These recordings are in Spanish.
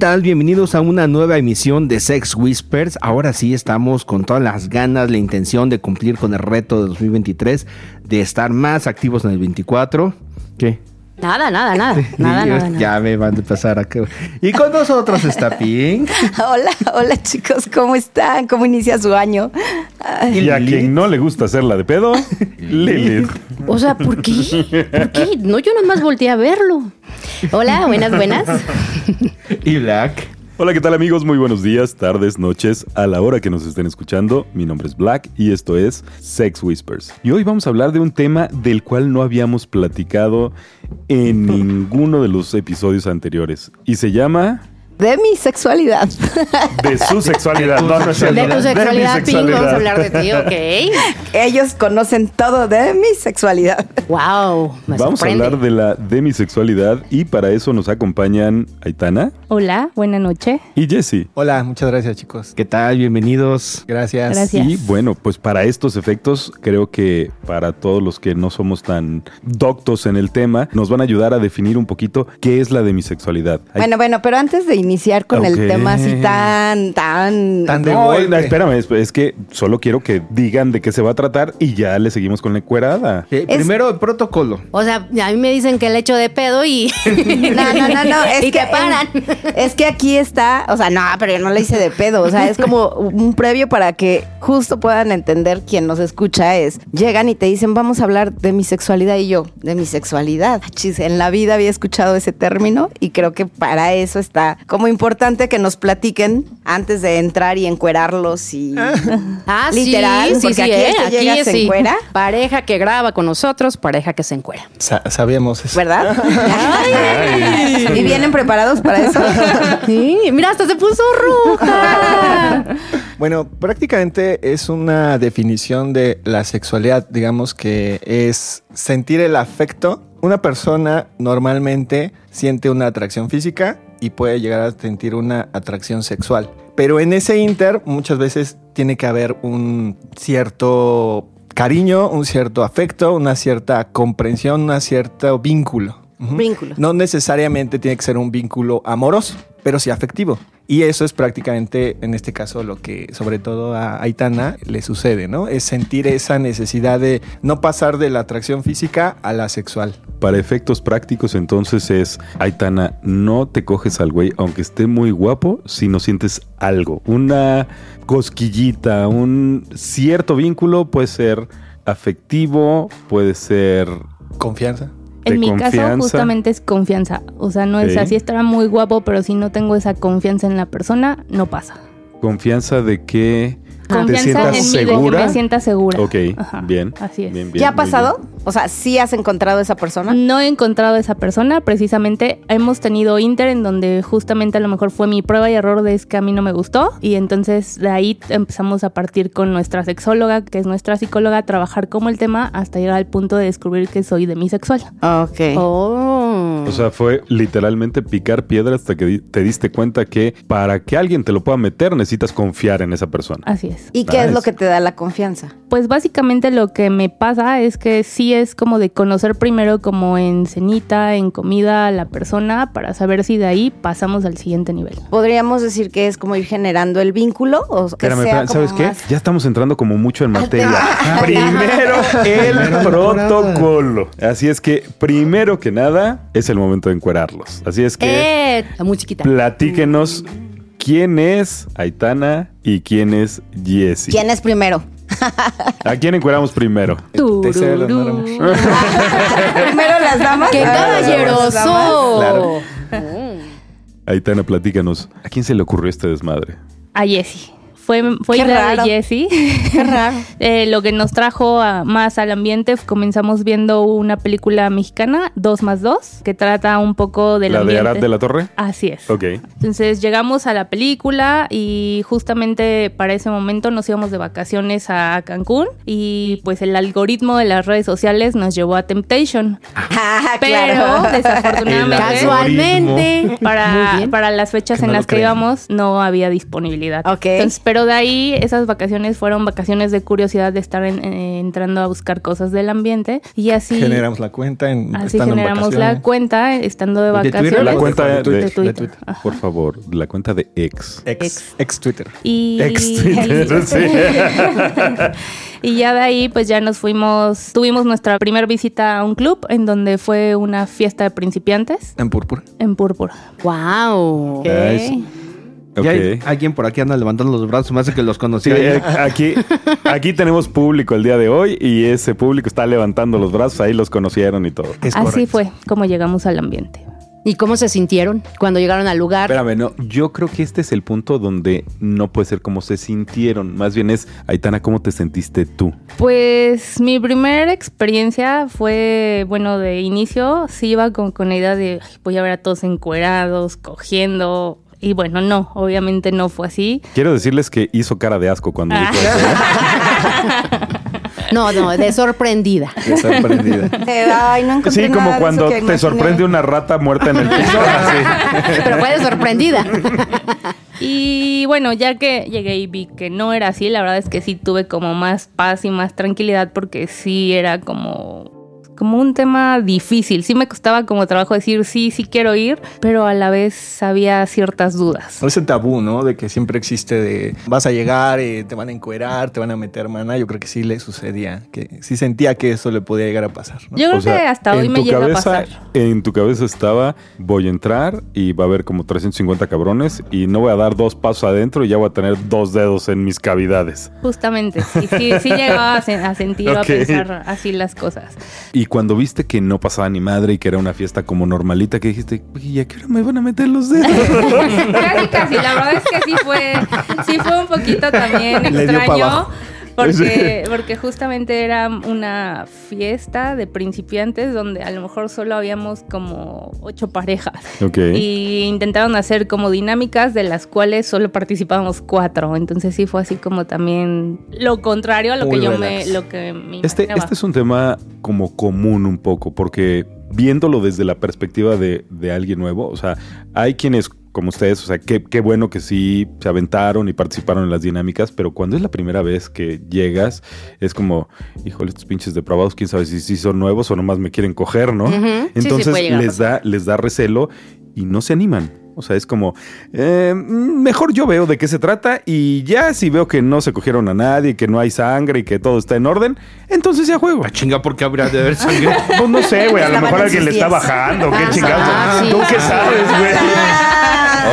Tal? Bienvenidos a una nueva emisión de Sex Whispers. Ahora sí estamos con todas las ganas, la intención de cumplir con el reto de 2023, de estar más activos en el 24. ¿Qué? Nada, nada, nada. Nada, Dios, nada, nada. Ya me van a pasar acá. Y con nosotros está Pink. Hola, hola chicos, ¿cómo están? ¿Cómo inicia su año? Ay, Y a quien no le gusta hacerla de pedo, Lilith. O sea, ¿por qué? ¿Por qué? No, yo nomás volteé a verlo. Hola, buenas, buenas. Y Black. Hola, ¿qué tal amigos? Muy buenos días, tardes, noches, a la hora que nos estén escuchando. Mi nombre es Black y esto es Sex Whispers. Y hoy vamos a hablar de un tema del cual no habíamos platicado en ninguno de los episodios anteriores. Y se llama De mi sexualidad. De su sexualidad. No, no es De tu sexualidad, mi Pink, vamos sexualidad. a hablar de ti, ¿ok? Ellos conocen todo de mi sexualidad. Wow, me Vamos a hablar de la demisexualidad y para eso nos acompañan Aitana Hola, buena noche. y Jessie. Hola, muchas gracias chicos. ¿Qué tal? Bienvenidos. Gracias. Gracias. Y bueno, pues para estos efectos, creo que para todos los que no somos tan doctos en el tema, nos van a ayudar a definir un poquito qué es la demisexualidad. Bueno, bueno, pero antes de iniciar con el tema así tan, tan... Tan de no, golpe. no, espérame, es, es que solo quiero que digan de qué se va a tratar y ya le seguimos con la encuerada. Eh, Es- Primero, el protocolo. O sea, a mí me dicen que le echo de pedo y. No, no, no, no. Es y que paran. Es que aquí está, o sea, no, pero yo no le hice de pedo. O sea, es como un previo para que justo puedan entender quien nos escucha es. Llegan y te dicen, vamos a hablar de mi sexualidad. Y yo, de mi sexualidad. Chis, en la vida había escuchado ese término y creo que para eso está como importante que nos platiquen antes de entrar y encuerarlos y. Ah, Literal, sí, sí, porque sí, aquí ¿eh? Aquí llega se sí. encuera. Pareja que graba con nosotros, pareja que se encuera. Sa- sabíamos eso. ¿Verdad? ¿Y vienen preparados para eso? Sí, mira, hasta se puso roja. Bueno, prácticamente es una definición de la sexualidad, digamos que es sentir el afecto. Una persona normalmente siente una atracción física y puede llegar a sentir una atracción sexual. Pero en ese inter muchas veces tiene que haber un cierto cariño, un cierto afecto, una cierta comprensión, un cierto vínculo. Vínculo. No necesariamente tiene que ser un vínculo amoroso, pero sí afectivo. Y eso es prácticamente, en este caso, lo que sobre todo a Aitana le sucede, ¿no? Es sentir esa necesidad de no pasar de la atracción física a la sexual. Para efectos prácticos, entonces es, Aitana, no te coges al güey, aunque esté muy guapo, si no sientes algo. Una cosquillita, un cierto vínculo puede ser afectivo, puede ser Confianza. En mi caso, justamente es confianza. O sea, no es así estará muy guapo, pero si no tengo esa confianza en la persona, no pasa. confianza de que te Confianza sientas en mí, de que me sienta segura. Ok, Ajá, bien. Así es. bien, bien, ¿Ya ha pasado? bien. O sea, ¿sí has encontrado esa persona? No he encontrado a esa persona, precisamente hemos tenido inter en donde justamente a lo mejor fue mi prueba y error de es que a mí no me gustó y entonces de ahí empezamos a partir con nuestra sexóloga, que es nuestra psicóloga, a trabajar como el tema hasta llegar al punto de descubrir que soy demisexual. Ok. Oh. O sea, fue literalmente picar piedra hasta que te diste cuenta que para que alguien te lo pueda meter necesitas confiar en esa persona. Así es. ¿Y qué es lo que te da la confianza? Pues básicamente lo que me pasa es que sí es como de conocer primero como en cenita, en comida a la persona para saber si de ahí pasamos al siguiente nivel. Podríamos decir que es como ir generando el vínculo o que Espérame, sea espérame, como ¿sabes qué? más- Ya estamos entrando como mucho en materia. primero el protocolo. Así es que, primero que nada, es el momento de encuerarlos. Así es que, Eh, la musiquita. platíquenos quién es Aitana y quién es Jessie. ¿Quién es primero? ¿A quién encueramos primero? Éramos- primero las damas. ¡Qué caballeroso! Claro. Aitana, platícanos. ¿A quién se le ocurrió este desmadre? A Jessie. Fue, fue Qué idea raro. de Jessie. Qué raro. Eh, lo que nos trajo a- más al ambiente, comenzamos viendo una película mexicana, 2 más 2, que trata un poco del ¿La de ambiente. Arad de la Torre? Así es. Ok. Entonces llegamos a la película y justamente para ese momento nos íbamos de vacaciones a Cancún y pues el algoritmo de las redes sociales nos llevó a Temptation. Ah, Pero claro. desafortunadamente Casualmente. para, para las fechas Que en no las que íbamos no había disponibilidad. Ok. Entonces, pero de ahí esas vacaciones fueron vacaciones de curiosidad de estar en- eh, entrando a buscar cosas del ambiente y así Generamos la cuenta en así en generamos la cuenta estando de ¿De Twitter? vacaciones. La cuenta de de, Twitter. de Twitter. de Twitter. Ajá. Por favor, la cuenta de ex. Ex, ex Twitter. Y, Ex Twitter, sí. y ya de ahí, pues ya nos fuimos, tuvimos nuestra primera visita a un club en donde fue una fiesta de principiantes En púrpura. en púrpura. Wow. Nice. Ok. Ya hay- alguien por aquí anda levantando los brazos, me hace que los Sí, conocía. eh, aquí, aquí tenemos público el día de hoy y ese público está levantando los brazos, ahí los conocieron y todo. Es Así correcto. fue como llegamos al ambiente. ¿Y cómo se sintieron cuando llegaron al lugar? Espérame, no, yo creo que este es el punto donde no puede ser como se sintieron, más bien es, Aitana, ¿cómo te sentiste tú? Pues mi primera experiencia fue, bueno, de inicio sí iba con, con la idea de "Ay, voy a ver a todos encuerados, cogiendo. Y bueno, no, obviamente no fue así. Quiero decirles que hizo cara de asco cuando dijo eso. ¿eh? No, no, de sorprendida. De sorprendida. Eh, Ay, no encontré Sí, como nada de cuando eso que te imaginé. sorprende una rata muerta en el piso. así. Pero fue de sorprendida. Y bueno, ya que llegué y vi que no era así, la verdad es que sí tuve como más paz y más tranquilidad porque sí era como como un tema difícil. Sí me costaba como trabajo decir sí, sí quiero ir, pero a la vez había ciertas dudas. Ese tabú, ¿no? De que siempre existe de vas a llegar, eh, te van a encuerar, te van a meter mana. Yo creo que sí le sucedía, que sí sentía que eso le podía llegar a pasar. ¿no? Yo creo O sea, que hasta hoy en me tu llega a cabeza- pasar. En tu cabeza estaba, voy a entrar y va a haber como 350 cabrones y no voy a dar dos pasos adentro y ya voy a tener dos dedos en mis cavidades. Justamente, sí, sí, sí llegaba a, sen- a sentir o a pensar así las cosas. Y cuando viste que no pasaba ni madre y que era una fiesta como normalita, que dijiste, "Oye, ¿y a qué hora me van a meter los dedos? Casi, casi. La verdad es que sí fue, sí fue un poquito también extraño. Porque, porque justamente era una fiesta de principiantes donde a lo mejor solo habíamos como ocho parejas. ok. Y intentaron hacer como dinámicas de las cuales solo participábamos cuatro. Entonces sí fue así como también lo contrario a lo Muy que yo me, lo que me Este, imaginaba. este es un tema como común un poco, porque viéndolo desde la perspectiva de, de alguien nuevo, o sea, hay quienes como ustedes, o sea, qué, qué bueno que sí se aventaron y participaron en las dinámicas, pero cuando es la primera vez que llegas, es como, híjole, estos pinches depravados, quién sabe si, si son nuevos o nomás me quieren coger, ¿no? Sí, Entonces les, da, les da recelo y no se animan. O sea, es como, eh, mejor yo veo de qué se trata y ya si veo que no se cogieron a nadie, que no hay sangre y que todo está en orden, entonces ya juego. Ah, chinga, ¿por qué habría de haber sangre? Pues no sé, güey, a lo mejor en alguien le está bajando, qué Ah, chingados. ah, sí, ¿Tú qué sabes, güey?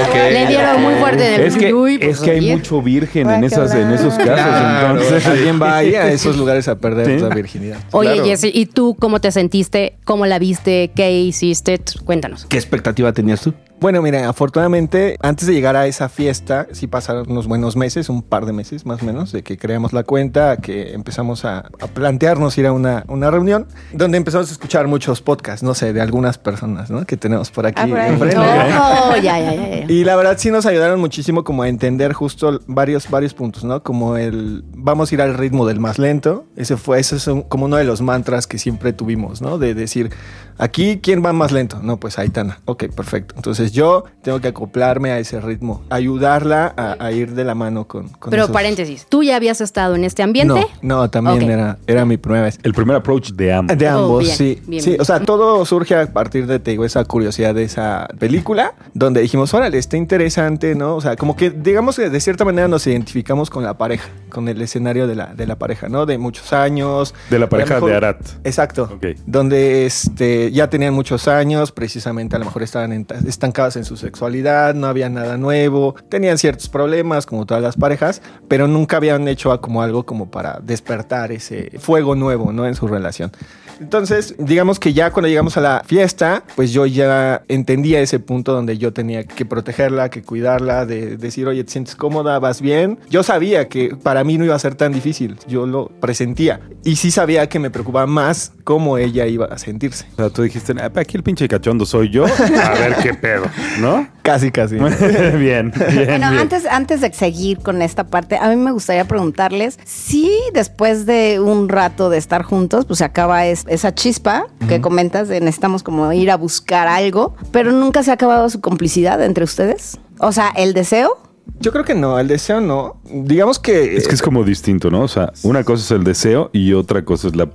Ok. Le dieron muy fuerte el Es que, uy, pues, es que hay oye. mucho virgen en, esas, en esos casos, Claro. entonces... Alguien va ahí a esos lugares a perder Sí. la virginidad. Oye, Claro. Jessy, ¿y tú cómo te sentiste? ¿Cómo la viste? ¿Qué hiciste? Cuéntanos. ¿Qué expectativa tenías tú? Bueno, miren, afortunadamente, antes de llegar a esa fiesta, sí pasaron unos buenos meses, un par de meses más o menos, de que creamos la cuenta, que empezamos a, a plantearnos ir a una, una reunión, donde empezamos a escuchar muchos podcasts, no sé, de algunas personas, ¿no? Que tenemos por aquí Ah, por ahí. enfrente. Oh, ya, ya, ya, Y la verdad sí nos ayudaron muchísimo como a entender justo varios, varios puntos, ¿no? Como el vamos a ir al ritmo del más lento. Ese fue, ese es como uno de los mantras que siempre tuvimos, ¿no? De decir, aquí, ¿quién va más lento? No, pues Aitana. Ok, perfecto. Entonces yo tengo que acoplarme a ese ritmo, ayudarla a, a ir de la mano con... con Pero esos- paréntesis, ¿tú ya habías estado en este ambiente? No, no, también era, era mi primera vez. El primer approach de ambos. De Oh, ambos, bien, sí. bien, sí, bien. o sea, todo surge a partir de, te digo, esa curiosidad de esa película, donde dijimos, órale, está interesante, ¿no? O sea, como que, digamos que de cierta manera nos identificamos con la pareja, con el escenario de la, de la pareja, ¿no? De muchos años. De la pareja mejor- de Arat. Exacto. Ok. Donde este, ya tenían muchos años, precisamente a lo mejor estaban estancados en su sexualidad, no había nada nuevo, tenían ciertos problemas como todas las parejas, pero nunca habían hecho como algo como para despertar ese fuego nuevo, ¿no? En su relación. Entonces, digamos que ya cuando llegamos a la fiesta, pues yo ya entendía ese punto donde yo tenía que protegerla, que cuidarla, de decir, oye, ¿te sientes cómoda? ¿Vas bien? Yo sabía que para mí no iba a ser tan difícil, yo lo presentía. Y sí sabía que me preocupaba más cómo ella iba a sentirse. Tú dijiste, "Ah, aquí el pinche cachondo soy yo. A ver qué pedo, ¿no? Casi, casi. bien, bien. Bueno, bien. antes, antes de seguir con esta parte, a mí me gustaría preguntarles si después de un rato de estar juntos, pues se acaba es- esa chispa que comentas de necesitamos como ir a buscar algo, pero nunca se ha acabado su complicidad entre ustedes. O sea, el deseo. Yo creo que no, el deseo no. Digamos que... Es que es como distinto, ¿no? O sea, una cosa es el deseo y otra cosa es la,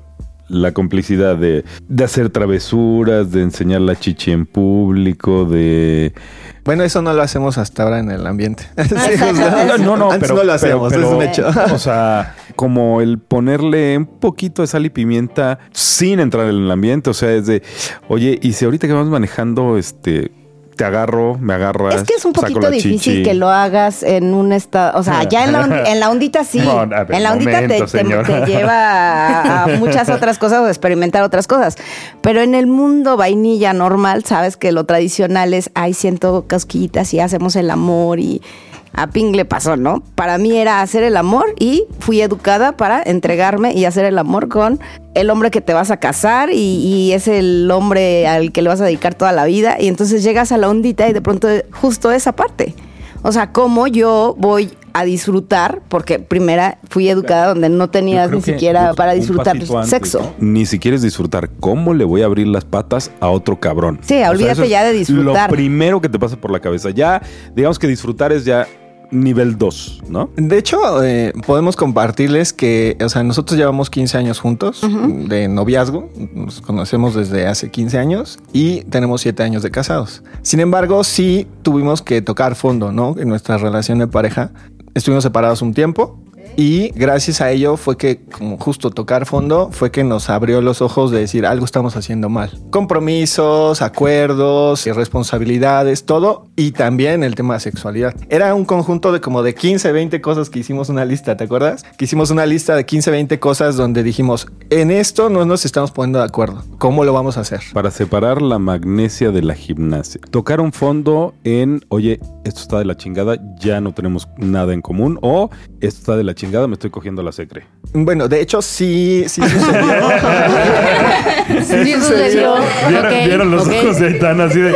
la complicidad de, de hacer travesuras, de enseñar la chichi en público, de... Bueno, eso no lo hacemos hasta ahora en el ambiente. Sí, exacto. o sea, No, no, no, antes pero, no lo hacemos, pero- es un hecho. O sea, como el ponerle un poquito de sal y pimienta sin entrar en el ambiente. O sea, es de, oye, y si ahorita que vamos manejando, este, te agarro, me agarras. Es que es un poquito difícil chichi. que lo hagas en un estado, o sea, ya en la, en la ondita sí, No, a ver, en la ondita te- momento, te, lleva a, muchas otras cosas o a experimentar otras cosas, pero en el mundo vainilla normal, sabes que lo tradicional es, ay, siento cosquillitas y hacemos el amor y a Ping le pasó, ¿no? Para mí era hacer el amor y fui educada para entregarme y hacer el amor con el hombre que te vas a casar y, y es el hombre al que le vas a dedicar toda la vida y entonces llegas a la ondita y de pronto justo esa parte. O sea, cómo yo voy a disfrutar, porque primera fui educada donde no tenías ni siquiera para disfrutar antes, sexo. ¿no? Ni si quieres disfrutar, ¿cómo le voy a abrir las patas a otro cabrón? Sí, olvídate es ya de disfrutar. Lo primero que te pasa por la cabeza. Ya, digamos que disfrutar es ya nivel 2, ¿no? De hecho, eh, podemos compartirles que, o sea, nosotros llevamos 15 años juntos de noviazgo, nos conocemos desde hace 15 años y tenemos 7 años de casados. Sin embargo, sí tuvimos que tocar fondo, ¿no? En nuestra relación de pareja. Estuvimos separados un tiempo y gracias a ello fue que, como justo tocar fondo, fue que nos abrió los ojos de decir algo estamos haciendo mal. Compromisos, acuerdos, responsabilidades, todo. Y también el tema de sexualidad. Era un conjunto de como de 15, 20 cosas que hicimos una lista, ¿te acuerdas? Que hicimos una lista de 15, 20 cosas donde dijimos, en esto no nos estamos poniendo de acuerdo. ¿Cómo lo vamos a hacer? Para separar la magnesia de la gimnasia. Tocar un fondo en, oye, esto está de la chingada, ya no tenemos nada en común. O esto está de la chingada, me estoy cogiendo la secre. Bueno, de hecho, sí, sí sucedió. Sí, sucedió. Ok, ok. de Aitana así de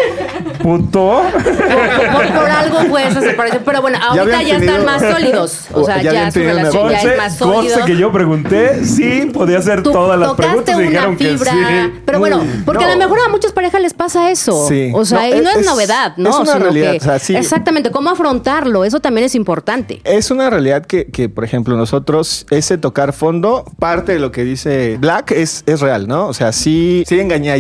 puto? Por, por algo fue esa separación. Pero bueno, ahorita ya están más sólidos. O sea, ya ya, su una- relación ya es más sólida. que yo pregunté, sí, podía hacer Tú todas las tocaste preguntas una dijeron que fibra. sí. Pero bueno, porque a lo mejor a muchas parejas les pasa eso. Sí. O sea, No, y no es, es- novedad, ¿no? es una Sino realidad, que- o sea, sí. Exactamente, cómo afrontarlo, eso también es importante. Es una realidad que, que, por ejemplo, nosotros, ese tocar fondo, parte de lo que dice Black es, es real, ¿no? O sea, sí, sí engañé a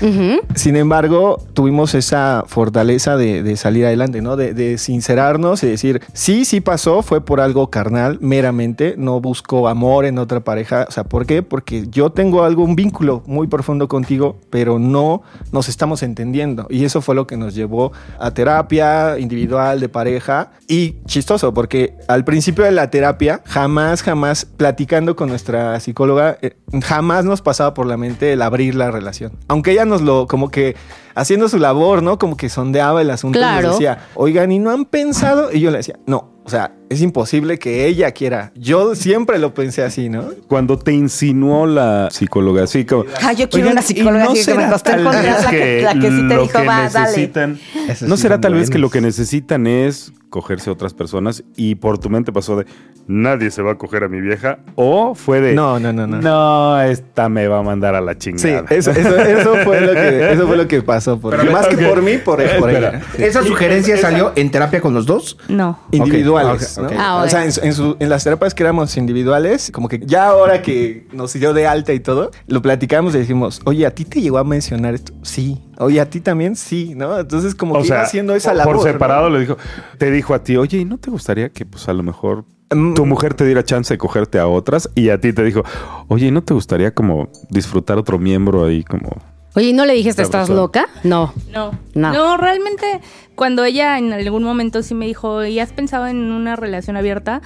Aitana. Ujú. Sin embargo, tuvimos esa fortaleza de, de salir adelante, ¿no? De, de sincerarnos y decir, sí, sí pasó, fue por algo carnal, meramente, no busco amor en otra pareja. O sea, ¿por qué? Porque yo tengo algo, un vínculo muy profundo contigo, pero no nos estamos entendiendo. Y eso fue lo que nos llevó a terapia individual, de pareja. Y chistoso, porque al principio de la terapia, jamás, jamás, platicando con nuestra psicóloga, eh, jamás nos pasaba por la mente el abrir la relación. Aunque ella como que haciendo su labor, ¿no? Como que sondeaba el asunto y nos decía, oigan, ¿y no han pensado? Y yo le decía, no, o sea, es imposible que ella quiera. Yo siempre lo pensé así, ¿no? Cuando te insinuó la psicóloga, así como. Ah, yo quiero "Oigan, una psicóloga ¿y no así que me costó encontrar la que- la que sí te dijo, "Va, dale"? ¿No sí será tal vez que lo que necesitan es cogerse a otras personas y por tu mente pasó de nadie se va a coger a mi vieja? ¿O fue de No, no, no, no. No, esta me va a mandar a la Sí, chingada? eso, eso- eso fue lo que, eso fue lo que pasó. Por, Pero más que por mí, por, por ella. ¿Esa sugerencia salió en terapia con los dos? No. individuales. Ah, O sea, en, su- en su- en las terapias que éramos individuales, como que ya ahora que nos dio de alta y todo, lo platicamos y dijimos, oye, ¿a ti te llegó a mencionar esto? Sí. Oye, ¿a ti también? Sí, ¿no? Entonces como O que sea, iba haciendo esa por- labor. por ¿no? separado le dijo, te dijo a ti, oye, ¿y no te gustaría que pues a lo mejor Mm. tu mujer te diera chance de cogerte a otras? Y a ti te dijo, oye, ¿y no te gustaría como disfrutar otro miembro ahí como Oye, ¿y no le dijiste, Está estás loca? No. No. No. no. realmente cuando ella en algún momento sí me dijo, ¿y has pensado en una relación abierta?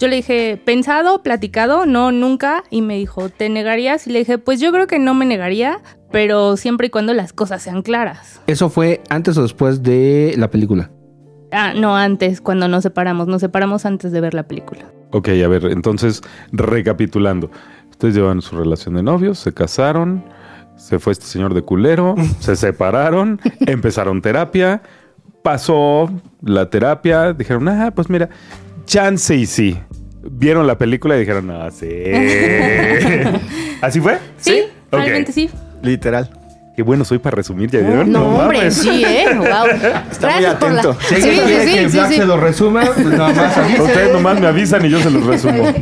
Yo le dije, ¿pensado, platicado? No, nunca. Y me dijo, ¿te negarías? Y le dije, pues yo creo que no me negaría, pero siempre y cuando las cosas sean claras. ¿Eso fue antes o después de la película? Ah, no, antes, cuando nos separamos. Nos separamos antes de ver la película. Ok, a ver, entonces, recapitulando. Ustedes llevan su relación de novios, se casaron, se fue este señor de culero, se separaron, empezaron terapia, pasó la terapia, dijeron, ah, pues mira, chance y sí. Vieron la película y dijeron, ah, sí. ¿Así fue? Sí, realmente sí. Literal. Qué bueno soy para resumir, ¿ya vieron? No, hombre, mames. sí, ¿eh? Wow. Está muy atento. Sí, sí, sí, sí, sí. lo resuma, pues nada más. Ustedes nomás me avisan y yo se los resumo.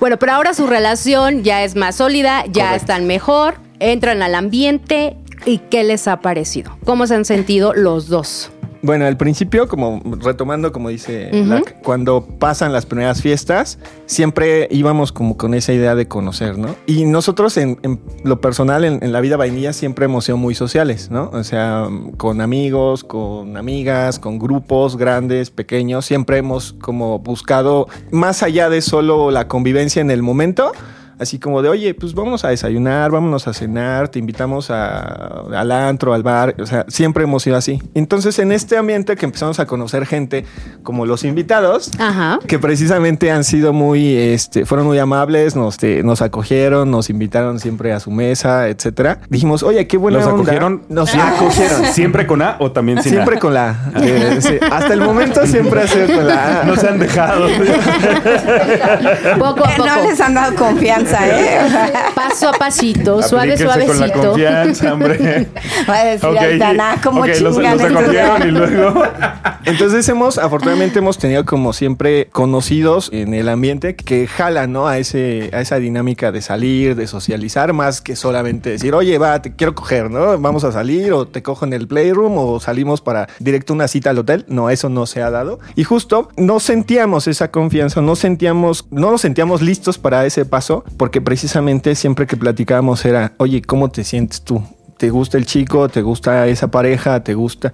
Bueno, pero ahora su relación ya es más sólida, ya están mejor, entran al ambiente. ¿Y qué les ha parecido? ¿Cómo se han sentido los dos? Bueno, al principio, como retomando, como dice Ujú. Black, cuando pasan las primeras fiestas, siempre íbamos como con esa idea de conocer, ¿no? Y nosotros en, en lo personal, en, en la vida vainilla, siempre hemos sido muy sociales, ¿no? O sea, con amigos, con amigas, con grupos grandes, pequeños, siempre hemos como buscado más allá de solo la convivencia en el momento. Así como de, oye, pues vamos a desayunar, vámonos a cenar, te invitamos a- al antro, al bar, o sea, siempre hemos ido así. Entonces, en este ambiente que empezamos a conocer gente como los invitados, Ajá. que precisamente han sido muy, este, fueron muy amables, nos, este, nos acogieron, nos invitaron siempre a su mesa, etcétera. Dijimos, oye, qué buena ¿Los onda". acogieron? Nos acogieron. ¿Siempre con A o también sin Siempre A? con la A. Eh, sí, Hasta el momento siempre ha sido con la A. No se han dejado. Poco a poco. No les han dado confianza, ¿eh? Paso a pasito, suave, Aplíquense con la suavecito. confianza, hombre. Va a decir Ok, Aitana, ¿cómo ok, los, chingan los estos? acogieron y luego... Entonces hemos, afortunadamente hemos tenido como siempre conocidos en el ambiente que jalan, ¿no? A ese, a esa dinámica de salir, de socializar, más que solamente decir, oye, va, te quiero coger, ¿no? Vamos a salir, o te cojo en el playroom, o salimos para directo una cita al hotel. No, eso no se ha dado. Y justo no sentíamos esa confianza, no sentíamos, no nos sentíamos listos para ese paso, porque precisamente siempre que platicábamos era, oye, ¿cómo te sientes tú? ¿Te gusta el chico? ¿Te gusta esa pareja? ¿Te gusta?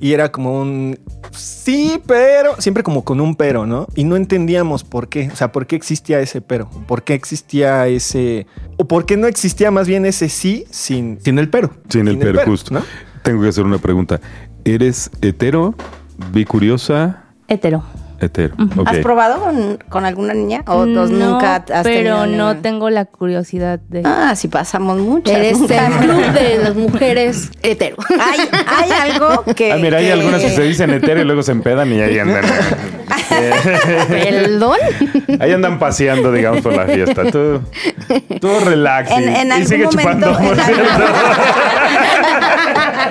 Y era como un sí, pero siempre como con un pero, ¿no? Y no entendíamos por qué, o sea, por qué existía ese pero, por qué existía ese o por qué no existía más bien ese sí sin Sin el pero. Sin el Sin el pero, pero, justo. ¿no? Tengo que hacer una pregunta. ¿Eres hetero, bicuriosa, Hetero. Hetero? ¿Has probado con, con alguna niña? ¿O dos No, nunca has pero no tengo la curiosidad de... Ah, sí pasamos mucho. Eres el club de las mujeres hetero. Hay, hay algo que... Ah, mira, hay que- algunas que se dicen hetero y luego se empedan y ahí andan. ¿Perdón? ahí andan paseando, digamos, por la fiesta. Tú, tú relax y, En, en y algún sigue momento... chupando. por en cierto.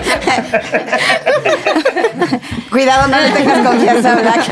Cuidado, no le tengas confianza, Black.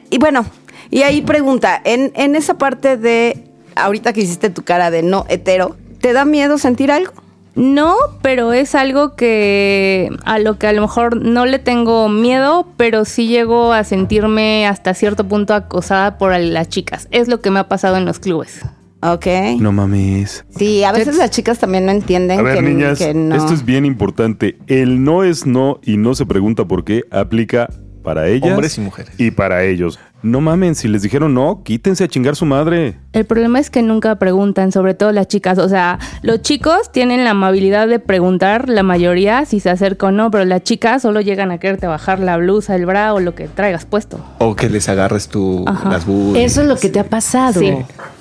y bueno, y ahí pregunta, en, en esa parte de, ahorita que hiciste tu cara de no hetero, ¿te da miedo sentir algo? No, pero es algo que a lo que a lo mejor no le tengo miedo, pero sí llego a sentirme hasta cierto punto acosada por las chicas. Es lo que me ha pasado en los clubes. Ok. No mames. Sí, a veces las chicas también no entienden A ver, que, niñas, que no. esto es bien importante. El no es no y no se pregunta por qué aplica para ellas Hombres y mujeres. y para ellos. No mamen, si les dijeron no, quítense a chingar su madre. El problema es que nunca preguntan, sobre todo las chicas. O sea, los chicos tienen la amabilidad de preguntar, la mayoría, si se acerca o no, pero las chicas solo llegan a quererte bajar la blusa, el bra o lo que traigas puesto. O que les agarres tú Ajá. las boobies. Eso es lo que te ha pasado. Sí.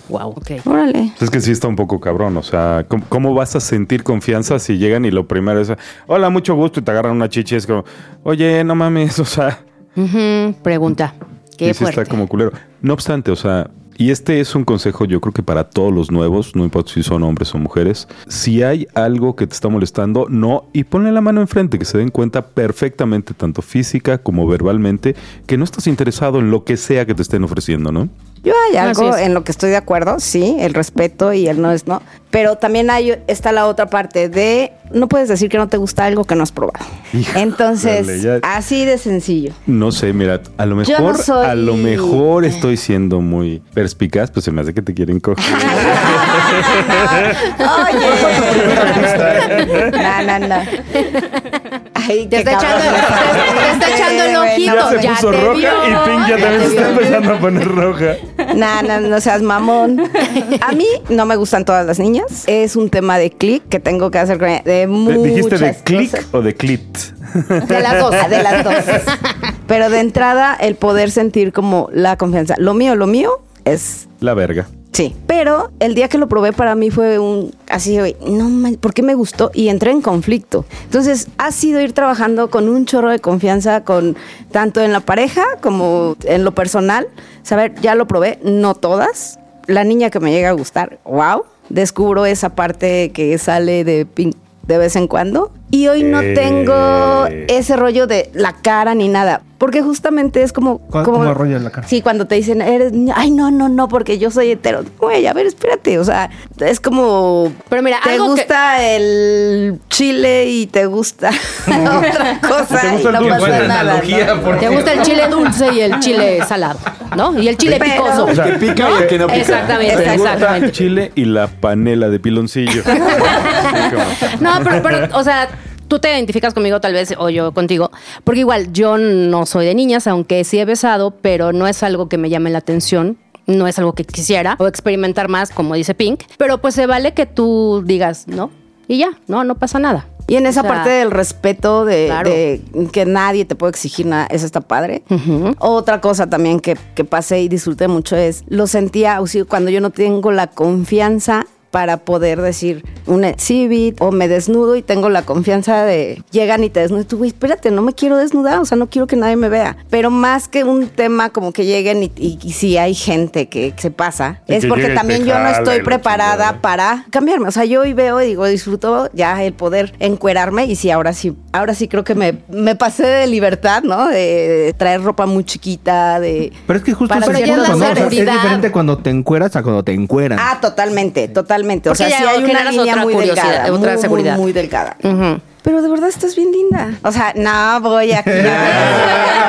Wow, ok. Órale. Es que sí está un poco cabrón, o sea, ¿cómo, cómo vas a sentir confianza si llegan y lo primero es, hola, mucho gusto, y te agarran una chichi, es como, oye, no mames, o sea, Ujú, Pregunta. Qué y sí fuerte. está como culero. No obstante, o sea, y este es un consejo yo creo que para todos los nuevos, no importa si son hombres o mujeres, si hay algo que te está molestando, no, y ponle la mano enfrente, que se den cuenta perfectamente, tanto física como verbalmente, que no estás interesado en lo que sea que te estén ofreciendo, ¿no? Yo hay algo en lo que estoy de acuerdo, sí, el respeto y el no es no. Pero también hay, está la otra parte de no puedes decir que no te gusta algo que no has probado. Híjole, Entonces, ya- así de sencillo. No sé, mira, a lo no mejor, soy- a lo mejor estoy siendo muy perspicaz, pues se me hace que te quieren coger. Oye. no, no, no. Ay, Te está echando, te, te está echando el ojito. ya se ya puso te roja vio. y Pink ya también se está empezando a poner roja. No, no, no seas mamón. A mí no me gustan todas las niñas. Es un tema de clic que tengo que hacer con ella. De muchas ¿Dijiste de click cosas. o de clit? De las dos, de las dos. Pero de entrada, el poder sentir como la confianza. Lo mío, lo mío es La verga. Sí, pero el día que lo probé para mí fue un así, güey, no, ¿por qué me gustó? Y entré en conflicto. Entonces, ha sido ir trabajando con un chorro de confianza, con tanto en la pareja como en lo personal. Saber, ya lo probé, no todas. La niña que me llega a gustar, wow, descubro esa parte que sale de de vez en cuando. Y hoy no Eh. tengo ese rollo de la cara ni nada. Porque justamente es como. ¿Cómo- como cómo rollo en la cara? Sí, cuando te dicen, eres. Ay, no, no, no, porque yo soy hetero. Güey, a ver, espérate. O sea, es como. Pero mira, te algo que- gusta el chile y te gusta otra cosa. Te gusta y el no chile. pasa nada, analogía, ¿no? por- Te gusta el chile dulce y el chile salado, ¿no? Y el chile Pero- picoso. El que pica y el que no pica. Exactamente, Exacto. exactamente. Chile y la panela de piloncillo. No, pero, pero, o sea, tú te identificas conmigo tal vez, o yo contigo, porque igual yo no soy de niñas, aunque sí he besado, pero no es algo que me llame la atención. No es algo que quisiera o experimentar más, como dice Pink. Pero pues se vale que tú digas, ¿no? Y ya, no, no pasa nada. Y en esa O sea, parte del respeto de, Claro. de que nadie te puede exigir nada, eso está padre. Otra cosa también que, que pasé y disfruté mucho es, lo sentía o sea, cuando yo no tengo la confianza para poder decir un exhibit o me desnudo y tengo la confianza de llegan y te desnudan. Tú, güey, espérate, no me quiero desnudar, o sea, no quiero que nadie me vea. Pero más que un tema como que lleguen y, y- y si hay gente que se pasa, Y es que porque también yo no estoy preparada chingada. para cambiarme. O sea, yo hoy veo y digo, disfruto ya el poder encuerarme y sí, ahora sí, ahora sí creo que me, me pasé de libertad, ¿no? De, traer ropa muy chiquita, de... Pero es que justo Para es, diferente cuando te encueras a cuando te encueran. Ah, totalmente, totalmente. O Porque sea, ya sí hay una línea otra muy delgada, otra muy, seguridad. Muy, muy delgada. Pero de verdad estás bien linda. O sea, no voy aquí.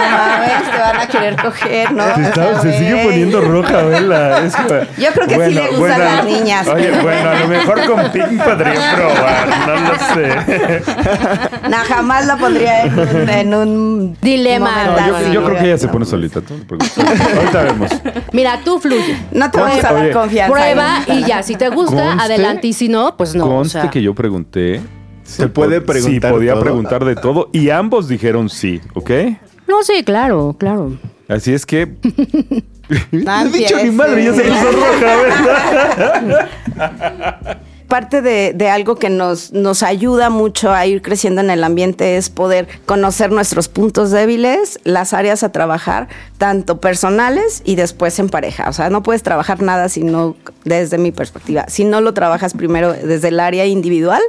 No, te van a querer coger, ¿no? Se, está- O sea, se sigue poniendo roja, vela. Es como- Yo creo que sí le gustan las niñas. Oye, bueno, a lo mejor con Pink podría probar, no lo sé. No, jamás la pondría en un, en un Dilema. No, yo, creo que ella se pone solita. tú preocupes. Ahorita vemos. Mira, tú fluye. No te vamos a dar confianza. Prueba ¿eh? y ya, si te gusta, Conste- adelante. Y si no, pues no. o Conste sea. que yo pregunté. Se puede preguntar Si podía todo. preguntar de todo y ambos dijeron sí, ¿ok? No, sí, claro, claro. Así es que. No he dicho empieces. madre, ya se puso roja, ¿verdad? Parte de, de algo que nos, nos ayuda mucho a ir creciendo en el ambiente es poder conocer nuestros puntos débiles, las áreas a trabajar, tanto personales y después en pareja. O sea, no puedes trabajar nada si no, desde mi perspectiva, si no lo trabajas primero desde el área individual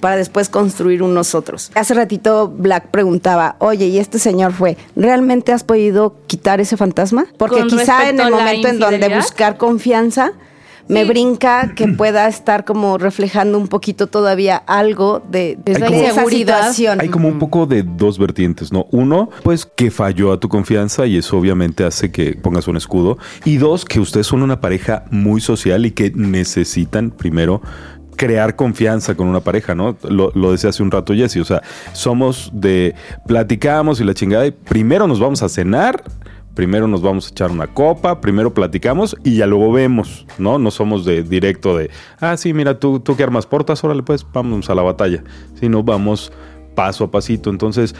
para después construir unos otros. Hace ratito Black preguntaba, oye, ¿y este señor fue? ¿Realmente has podido quitar ese fantasma? Porque quizá en el momento en donde buscar confianza me brinca que pueda estar como reflejando un poquito todavía algo de, de Esa situación. Hay como un poco de dos vertientes, ¿no? Uno, pues que falló a tu confianza y eso obviamente hace que pongas un escudo. Y dos, que ustedes son una pareja muy social y que necesitan primero crear confianza con una pareja, ¿no? Lo, lo decía hace un rato Jesse, o sea, somos de platicamos y la chingada y primero nos vamos a cenar. Primero nos vamos a echar una copa, primero platicamos y ya luego vemos, ¿no? No somos de directo de, ah, sí, mira, tú, tú que armas portas, órale, pues vamos a la batalla. Sino vamos paso a pasito. Entonces,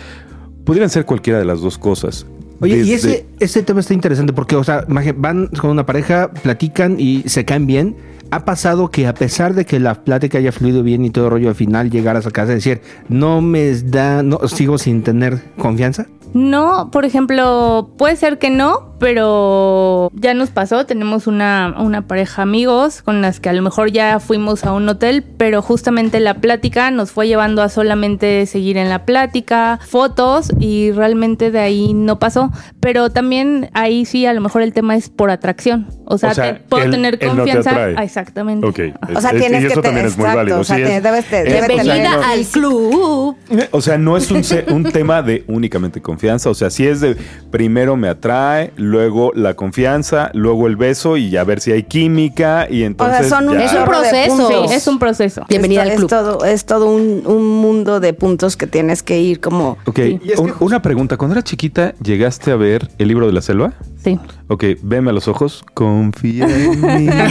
pudieran ser cualquiera de las dos cosas. Oye, y ese, ese tema está interesante porque, o sea, van con una pareja, platican y se caen bien. ¿Ha pasado que a pesar de que la plática haya fluido bien y todo el rollo al final llegaras a casa y decir, no me da, no, sigo sin tener confianza? No, por ejemplo, puede ser que no, pero ya nos pasó. Tenemos una, una pareja amigos con las que a lo mejor ya fuimos a un hotel, pero justamente la plática nos fue llevando a solamente seguir en la plática, fotos y realmente de ahí no pasó. Pero también ahí sí, a lo mejor el tema es por atracción. O sea, O sea, te- puedo él- tener él no te confianza. exactamente. O sea, Es- tienes y que eso te- también es muy exacto, válido. o sea, sí, te- es- debes Bienvenida tener- al club. O sea, no es un, se- un tema de únicamente confianza. O sea, si es de primero me atrae, luego la confianza, luego el beso y a ver si hay química y entonces. son un ya- Es un proceso. Sí, es un proceso. Bienvenida es, al club. Es todo, es todo un, un mundo de puntos que tienes que ir como... Ok, Y es que un- justo- una pregunta. Cuando era chiquita, ¿llegaste a ver el libro de la selva? Sí. Ok, veme a los ojos. Confía en mí. Ay,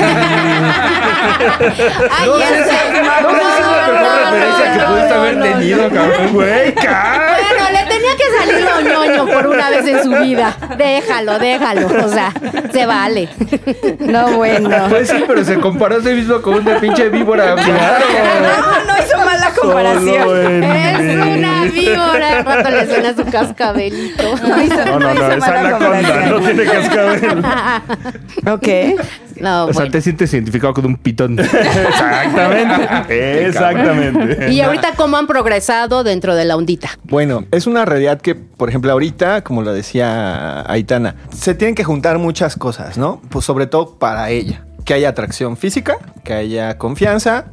ese- No, no, es la mejor referencia que pudiste haber tenido, cabrón. Güey, ca- Bueno, le tenía que salir lo ñoño por una vez en su vida. Déjalo, déjalo. O sea, se vale. No, bueno. Pues sí, pero se comparó a sí mismo con una pinche víbora. Claro. No, no hizo mala Solo comparación. en Es mí. una víbora. Al rato le suena su cascabelito. No No, no, no, es anaconda, tiene cascabel. Ok. No, O sea, bueno. te sientes identificado con un pitón. Exactamente. Exactamente. Y ahorita, ¿cómo han progresado dentro de la ondita? Bueno, es una realidad que, por ejemplo, ahorita, como lo decía Aitana, se tienen que juntar muchas cosas, ¿no? Pues sobre todo para ella. Que haya atracción física, que haya confianza,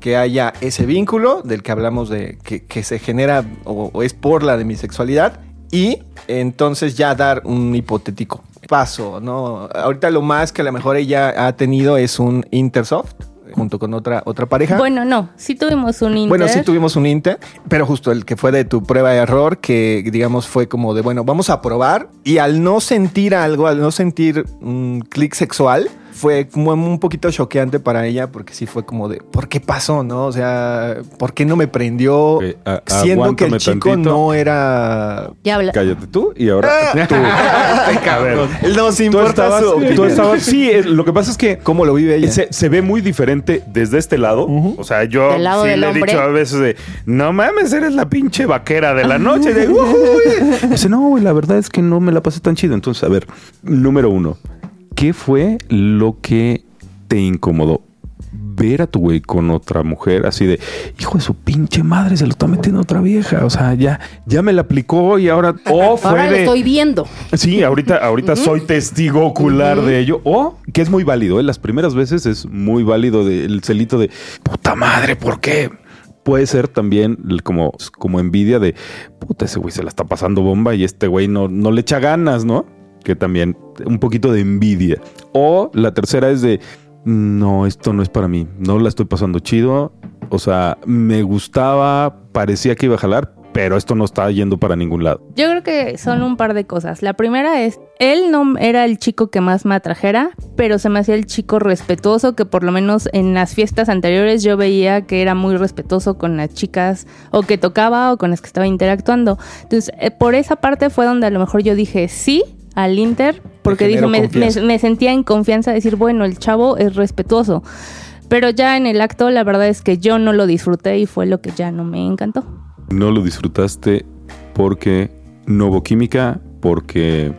que haya ese vínculo del que hablamos de que, que se genera o, o es por la de mi sexualidad y entonces ya dar un hipotético paso, ¿no? Ahorita lo más que a lo mejor ella ha tenido es un intersoft junto con otra, otra pareja. Bueno, no. Sí tuvimos un inter. Bueno, sí tuvimos un Inter, pero justo el que fue de tu prueba de error, que digamos fue como de, bueno, vamos a probar. Y al no sentir algo, al no sentir un clic sexual, fue como un poquito choqueante para ella, porque sí fue como de, ¿por qué pasó, no? O sea, ¿por qué no me prendió? A- siendo que el chico tantito. no era... Ya habla. Cállate tú y ahora tú. A ver, Nos tú importa estabas, su tú estabas- sí, eh, lo que pasa es que ¿Cómo lo vive ella? se, se ve muy diferente desde este lado. O sea, yo Del lado sí del le he dicho a veces de, no mames, eres la pinche vaquera de la noche. De, "Uy". Dice, no, güey, la verdad es que no me la pasé tan chido. Entonces, a ver, número uno, ¿qué fue lo que te incomodó? Ver a tu güey con otra mujer así de, hijo de su pinche madre, se lo está metiendo otra vieja. O sea, ya, ya me la aplicó y ahora, o fue Ahora lo de, estoy viendo. Sí, ahorita, ahorita soy testigo ocular de ello. O que es muy válido, ¿eh? las primeras veces es muy válido de- el celito de puta madre, ¿por qué? Puede ser también como, como envidia de puta, ese güey se la está pasando bomba y este güey no, no le echa ganas, ¿no? Que también un poquito de envidia. O la tercera es de no, esto no es para mí, no la estoy pasando chido. O sea, me gustaba, parecía que iba a jalar, pero esto no está yendo para ningún lado. Yo creo que son un par de cosas. La primera es, él no era el chico que más me atrajera, pero se me hacía el chico respetuoso, que por lo menos en las fiestas anteriores yo veía que era muy respetuoso con las chicas o que tocaba o con las que estaba interactuando. Entonces, eh, por esa parte fue donde a lo mejor yo dije sí al Inter, porque generó me, confianza. me- me sentía en confianza de decir, bueno, el chavo es respetuoso. Pero ya en el acto, la verdad es que yo no lo disfruté y fue lo que ya no me encantó. no lo disfrutaste porque no hubo química, porque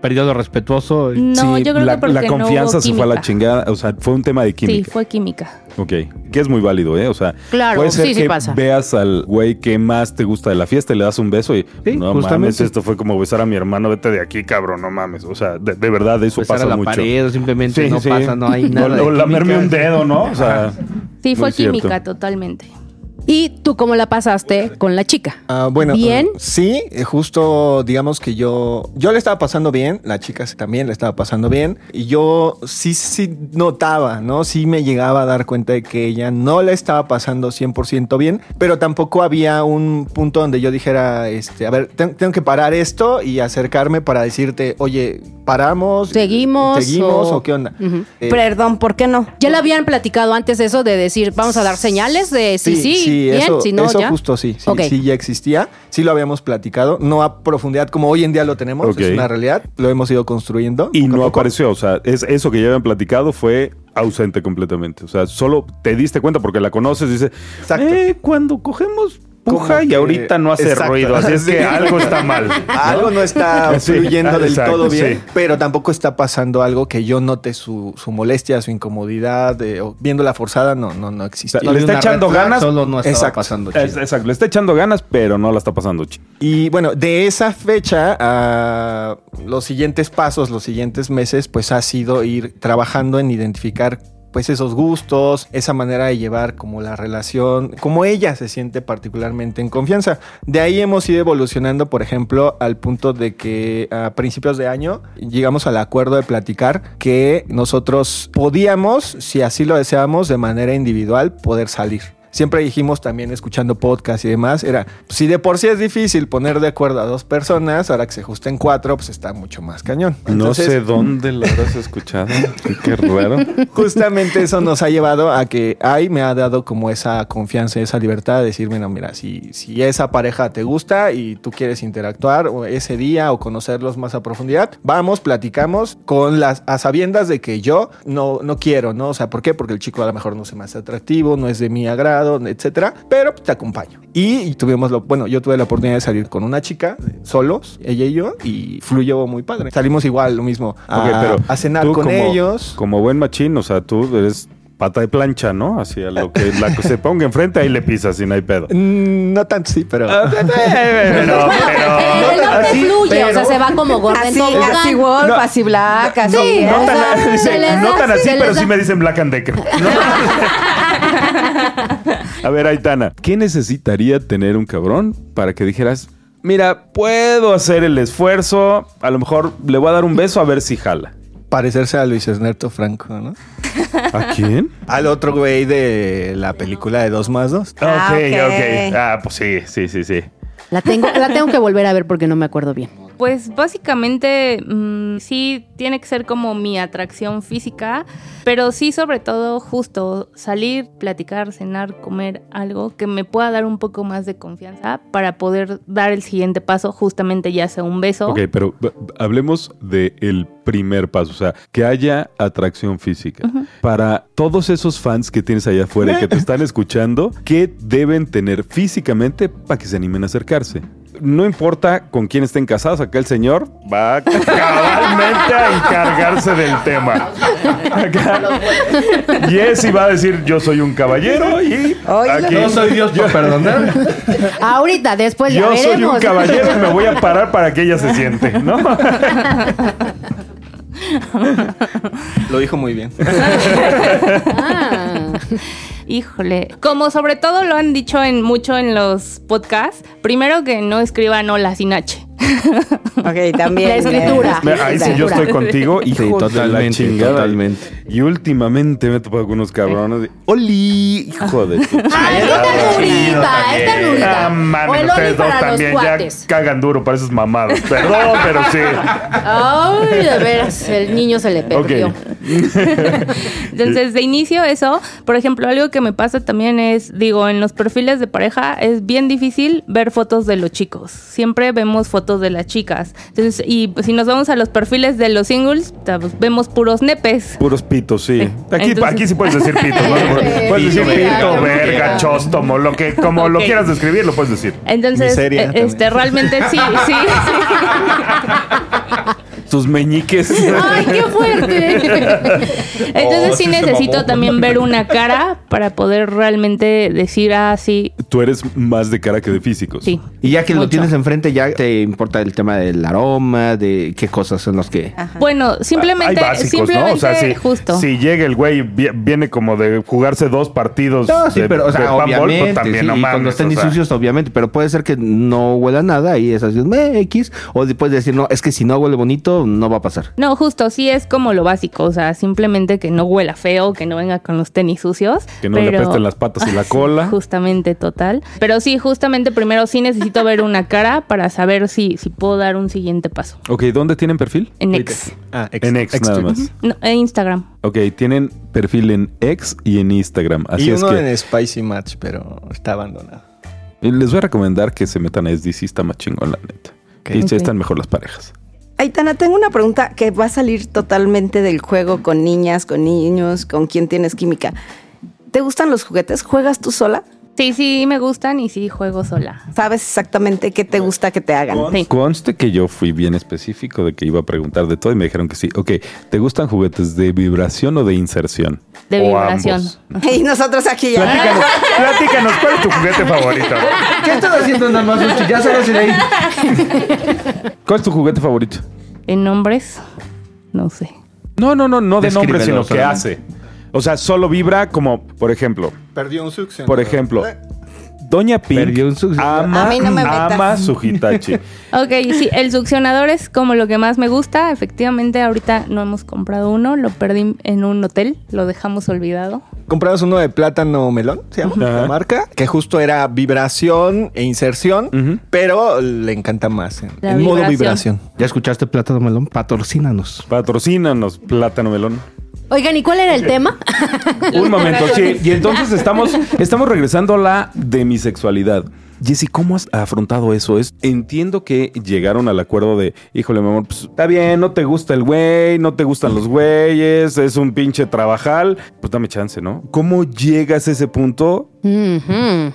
Periodo respetuoso. No, sí, yo creo la, que porque la no confianza hubo se fue a la química. chingada. O sea, fue un tema de Sí, química. fue química. Ok, que es muy válido, ¿eh? O sea, Claro, puede ser sí, sí que pasa. veas al güey que más te gusta de la fiesta y le das un beso y Sí, no justamente. mames, esto fue como besar a mi hermano, vete de aquí, cabrón, no mames. O sea, de, de verdad eso Besar pasa a la mucho. pared o simplemente Sí, no sí. pasa, no hay nada. O, de o lamerme química. un dedo, ¿no? O sea, Sí, fue muy cierto. química totalmente. ¿Y tú cómo la pasaste con la chica? Ah, bueno, ¿Bien? eh, sí, eh, justo digamos que yo, yo le estaba pasando bien, la chica también le estaba pasando bien, y yo sí, sí notaba, ¿no? Sí me llegaba a dar cuenta de que ella no le estaba pasando 100% bien, pero tampoco había un punto donde yo dijera, este, a ver, ten- tengo que parar esto y acercarme para decirte, oye, paramos, ¿Seguimos seguimos o- o, qué onda. Eh, Perdón, ¿por qué no? ¿Ya le habían platicado antes eso de decir, vamos a dar señales de sí, sí, bien, eso, si no, eso ya? justo sí, sí, ya existía, sí lo habíamos platicado, no a profundidad como hoy en día lo tenemos, es una realidad, lo hemos ido construyendo. y no apareció. O sea, es, eso que ya habían platicado fue ausente completamente. O sea, solo te diste cuenta porque la conoces y dices, Exacto. eh, cuando cogemos y ahorita no hace Exacto. ruido. Así es que Sí. algo está mal. Algo no está Sí, fluyendo del exacto, todo bien, sí. pero tampoco está pasando algo que yo note su, su molestia, su incomodidad, eh, o viéndola forzada, no, no, no existe. Le está echando ganas. Solo no Exacto. pasando Es- chido. exacto, le está echando ganas, pero no la está pasando chido. Y bueno, de esa fecha a los siguientes pasos, los siguientes meses, pues ha sido ir trabajando en identificar pues esos gustos, esa manera de llevar como la relación, como ella se siente particularmente en confianza. De ahí hemos ido evolucionando, por ejemplo, al punto de que a principios de año llegamos al acuerdo de platicar que nosotros podíamos, si así lo deseamos, de manera individual, poder salir. Siempre dijimos también escuchando podcast y demás, era, si de por sí es difícil poner de acuerdo a dos personas, ahora que se ajusten cuatro, pues está mucho más cañón. no sé dónde lo habrás escuchado. Qué raro. Justamente eso nos ha llevado a que Ay me ha dado como esa confianza, esa libertad de decirme, no, mira, si, si esa pareja te gusta y tú quieres interactuar o ese día o conocerlos más a profundidad, vamos, platicamos con las a sabiendas de que yo no, no quiero, ¿no? O sea, ¿por qué? Porque el chico a lo mejor no se me hace atractivo, no es de mi agrado, etcétera, pero te acompaño. Y tuvimos lo, bueno, yo tuve la oportunidad de salir con una chica, solos, ella y yo, y fluyó muy padre. Salimos igual, lo mismo, a, Ok, pero a cenar con como- ellos. Como buen machín, o sea, tú eres pata de plancha, ¿no? Así a lo que la que se ponga enfrente, ahí le pisas y no hay pedo. Mm, No tanto, sí, pero. Ah, pero, pero, El hombre así, fluye, o sea, pero- se va como gorda en Así, tobogán. así Wolf, No. así Black, así. Sí, No o tan, dice, no tan así, pero sí me dicen Black and Decker. ¿no? A ver, Aitana, ¿qué necesitaría tener un cabrón para que dijeras, mira, puedo hacer el esfuerzo, a lo mejor le voy a dar un beso a ver si jala? Parecerse a Luis Ernesto Franco, ¿no? ¿A quién? Al otro güey de la película de 2 más 2. Ah, ok, ok. ok. Ah, pues sí, sí, sí, sí. La tengo, la tengo que volver a ver porque no me acuerdo bien. Pues básicamente mm, sí tiene que ser como mi atracción física, pero sí sobre todo justo salir, platicar, cenar, comer algo que me pueda dar un poco más de confianza para poder dar el siguiente paso, justamente ya sea un beso. Ok, pero hablemos del primer paso, o sea, que haya atracción física. Para todos esos fans que tienes allá afuera y que te están escuchando, ¿qué deben tener físicamente para que se animen a acercarse? No importa con quién estén casados, acá el señor va cabalmente a encargarse del tema. Acá. Jessy va a decir, yo soy un caballero y Oílo. aquí No soy Dios para perdonar. Ahorita, después ya yo soy un caballero y me voy a parar para que ella se siente, ¿no? Lo dijo muy bien. Ah. Híjole, como sobre todo lo han dicho en mucho en los podcasts, primero que no escriban hola sin H. Ok, también. La escritura. eh, Ahí sí yo estoy contigo, hijo Sí, de la totalmente, chingada. totalmente. Y últimamente me he topado con unos cabrones de ¡Oli! Hijo de tu Ay, chingada. es ternurita, es ternurita. Ah, mames, O el ustedes Oli dos para los también cuates. ya cagan duro para esos mamados. Perdón, pero sí. Ay, de veras, el niño se le perdió. Ok. Entonces, de inicio eso, por ejemplo, algo que me pasa también es, digo, en los perfiles de pareja es bien difícil ver fotos de los chicos. Siempre vemos fotos de las chicas. Entonces, y si nos vamos a los perfiles de los singles, pues, vemos puros nepes. Puros pitos, sí. Sí. Aquí, Entonces- aquí sí puedes decir pitos, ¿no? Puedes decir Pito, pito, verga, chóstomo, lo que, como lo quieras describir, lo puedes decir. Entonces, Miseria eh, también. este, realmente sí, sí. Tus meñiques. Ay, qué fuerte. Entonces Oh, sí necesito mamó. también ver una cara para poder realmente decir, ah, sí, Tú eres más de cara que de físicos. sí. Y ya que lo tienes enfrente, ya te importa el tema del aroma, de qué cosas son los que... Bueno, simplemente, Hay básicos, simplemente ¿no? O sea, si, justo. si llega el güey, vi- viene como de jugarse dos partidos No, sí, de, pero, o sea, pues obviamente, también sí, no y mames, cuando estén o sea. obviamente, pero puede ser que no huela nada y es así, "Meh, X, o después decir, no, es que si no huele bonito, no va a pasar. No, justo, sí es como lo básico, o sea, simplemente que no huela feo, que no venga con los tenis sucios. Que no le apesten las patas y la cola. justamente, total. Pero sí, justamente primero sí necesito ver una cara para saber si, si puedo dar un siguiente paso. Ok, ¿dónde tienen perfil? En X. Ah, ex- en X nada más. No, en Instagram. Ok, tienen perfil en X y en Instagram. Así Y es uno que en Spicy Match, pero está abandonado. les voy a recomendar que se metan a SDC, está más chingón, la neta. Y sí Ok. están mejor las parejas. Aitana, tengo una pregunta que va a salir totalmente del juego con niñas, con niños, con quien tienes química. ¿Te gustan los juguetes? ¿Juegas tú sola? Sí, sí, me gustan y sí juego sola. Sabes exactamente qué te gusta que te hagan. Sí. Conste que yo fui bien específico de que iba a preguntar de todo y me dijeron que sí. Ok, ¿te gustan juguetes de vibración o de inserción? De O vibración. ambos. Y nosotros aquí ya. Platícanos, platícanos, ¿cuál es tu juguete favorito? ¿Qué estás haciendo nada más? Uchi? Ya sabes de ahí. ¿Cuál es tu juguete favorito? En nombres, no sé. No, no, no, no de nombre, sino que hace. O sea, solo vibra como, por ejemplo, Perdió un succión. por ejemplo, Doña Pink Perdió un ama, A mí no me metas. ama su Hitachi. Ok, sí, el succionador es como lo que más me gusta. Efectivamente, ahorita no hemos comprado uno, lo perdí en un hotel, lo dejamos olvidado. Compramos uno de plátano melón, se llama la marca, que justo era vibración e inserción, pero le encanta más en, en modo vibración. ¿Ya escuchaste Plátano Melón? Patrocínanos. Patrocínanos, plátano melón. Oigan, ¿y cuál era el tema? Un momento, sí. Y entonces estamos, estamos regresando a la demisexualidad. Jessy, ¿cómo has afrontado eso? Es, entiendo que llegaron al acuerdo de, híjole, mi amor, pues está bien, no te gusta el güey, no te gustan los güeyes, es un pinche trabajal, pues dame chance, ¿no? ¿Cómo llegas a ese punto?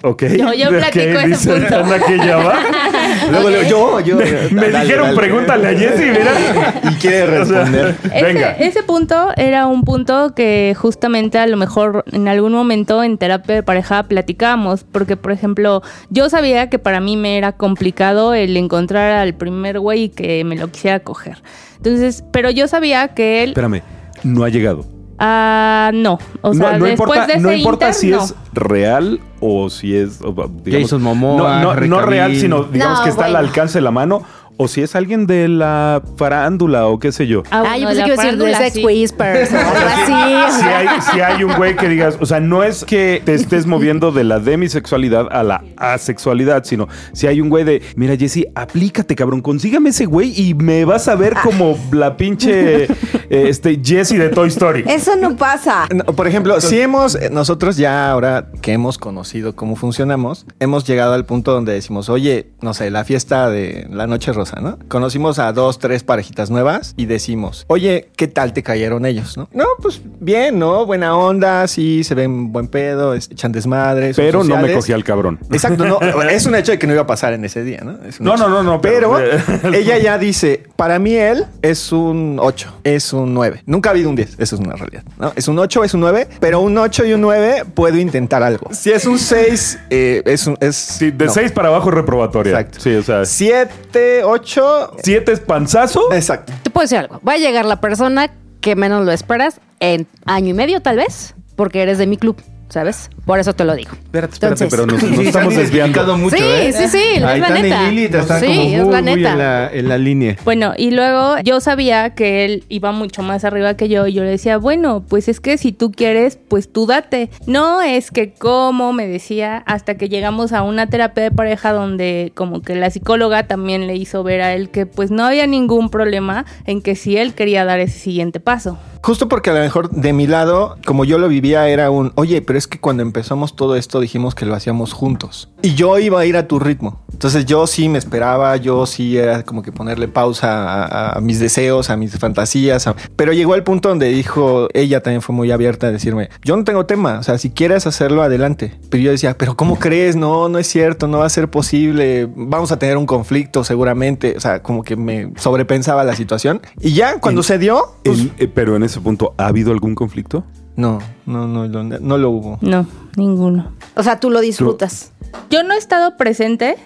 Ok. Yo- yo ¿De platico qué ese dice punto. Que ya va? Luego, luego, yo, yo. Me Dale, dijeron, dale. pregúntale a Jessy, mira. Y quiere responder. Venga. Ese, ese punto era un punto que justamente a lo mejor en algún momento en terapia de pareja platicábamos, porque por ejemplo, yo sabía que para mí me era complicado el encontrar al primer güey que me lo quisiera coger. Entonces, pero yo sabía que él, Espérame, no ha llegado. ah, no, o sea, no, no después importa, de ese no importa inter, si no. es real o si es. digamos, Jason Momoa, No, no, real, sino digamos No, que está al alcance de la mano. O si es alguien de la farándula o qué sé yo. Ah, Ah, yo pensé que iba a decir de Sex. Whispers o algo así. Si hay, si hay un güey que digas, o sea, no es que te estés moviendo de la demisexualidad a la asexualidad, sino si hay un güey de, mira, Jesse, aplícate, cabrón, consígame ese güey y me vas a ver como la pinche eh, este, Jesse de Toy Story. Eso no pasa. No, por ejemplo, si hemos, nosotros ya ahora que hemos conocido cómo funcionamos, hemos llegado al punto donde decimos, oye, no sé, la fiesta de la Noche Rosa, ¿no? Conocimos a dos, tres parejitas nuevas y decimos, oye, ¿qué tal te cayeron ellos, no? No, pues bien, ¿no? Buena onda, sí, se ven buen pedo, es- echan desmadres. Pero no me cogí al cabrón. Exacto, no, es un hecho de que no iba a pasar en ese día, ¿no? Es un No, hecho. no, no, no, Pero, pero- ella ya dice, para mí él es un 8, es un 9. Nunca ha habido un 10, eso es una realidad, ¿no? Es un 8, es un 9, pero un 8 y un 9 puedo intentar algo. Si es un 6, eh, es un... Es, Sí, de no. 6 para abajo es reprobatoria. Exacto. Sí, o sea, 7, 8... 7 es panzazo. Exacto. Te puedo decir algo. Va a llegar la persona que menos lo esperas en año y medio, tal vez, porque eres de mi club, ¿sabes? Por eso te lo digo. Espérate, espérate, Entonces- pero nos, estamos desviando. mucho, Sí, ¿eh? sí, sí, es la neta. y Lili están Sí, como es muy, la muy neta. en la, en la línea. Bueno, y luego yo sabía que él iba mucho más arriba que yo y yo le decía, bueno, pues es que si tú quieres, pues tú date. No es que como me decía hasta que llegamos a una terapia de pareja donde como que la psicóloga también le hizo ver a él que pues no había ningún problema en que si él quería dar ese siguiente paso. Justo porque a lo mejor de mi lado, como yo lo vivía, era un, oye, pero es que cuando empezamos todo esto dijimos que lo hacíamos juntos. Y yo iba a ir a tu ritmo. Entonces yo sí me esperaba, yo sí era como que ponerle pausa a, a mis deseos, a mis fantasías. a- Pero llegó el punto donde dijo, ella también fue muy abierta a decirme, yo no tengo tema, o sea, si quieres hacerlo, adelante. Pero yo decía, pero ¿cómo crees? No, no es cierto, no va a ser posible, vamos a tener un conflicto seguramente. O sea, como que me sobrepensaba la situación. Y ya cuando se dio, pues, En- eh, pero en ese punto, ¿ha habido algún conflicto? no, no, no, no, no lo hubo. No, ninguno. O sea, tú lo disfrutas. Yo no he estado presente,